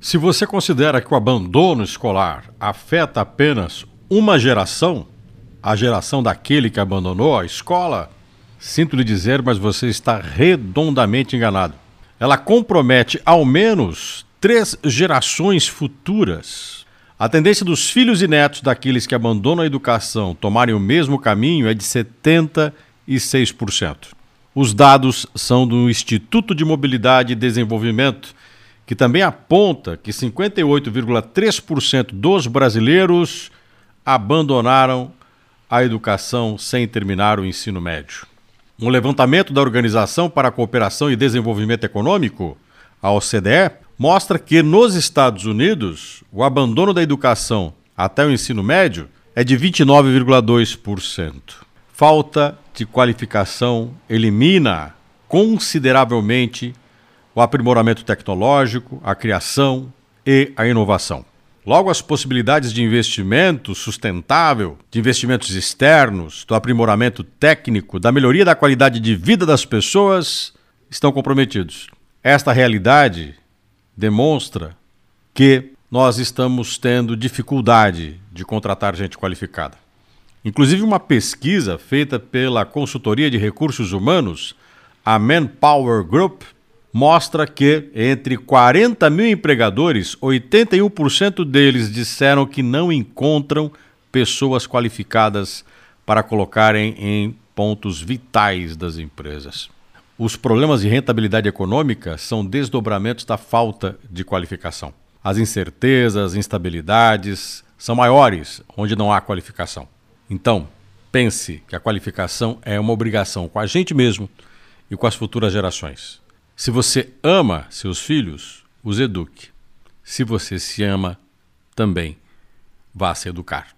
Se você considera que o abandono escolar afeta apenas uma geração, a geração daquele que abandonou a escola, sinto lhe dizer, mas você está redondamente enganado. Ela compromete ao menos três gerações futuras. A tendência dos filhos e netos daqueles que abandonam a educação tomarem o mesmo caminho é de 76%. Os dados são do Instituto de Mobilidade e Desenvolvimento, que também aponta que 58,3% dos brasileiros abandonaram a educação sem terminar o ensino médio. Um levantamento da Organização para a Cooperação e Desenvolvimento Econômico, a OCDE, mostra que nos Estados Unidos o abandono da educação até o ensino médio é de 29,2%. Falta de qualificação elimina consideravelmente o aprimoramento tecnológico, a criação e a inovação. Logo, as possibilidades de investimento sustentável, de investimentos externos, do aprimoramento técnico, da melhoria da qualidade de vida das pessoas estão comprometidos. Esta realidade demonstra que nós estamos tendo dificuldade de contratar gente qualificada. Inclusive, uma pesquisa feita pela consultoria de recursos humanos, a Manpower Group, mostra que entre 40 mil empregadores, 81% deles disseram que não encontram pessoas qualificadas para colocarem em pontos vitais das empresas. Os problemas de rentabilidade econômica são desdobramentos da falta de qualificação. As incertezas, instabilidades são maiores onde não há qualificação. Então, pense que a qualificação é uma obrigação com a gente mesmo e com as futuras gerações. Se você ama seus filhos, os eduque. Se você se ama, também vá se educar.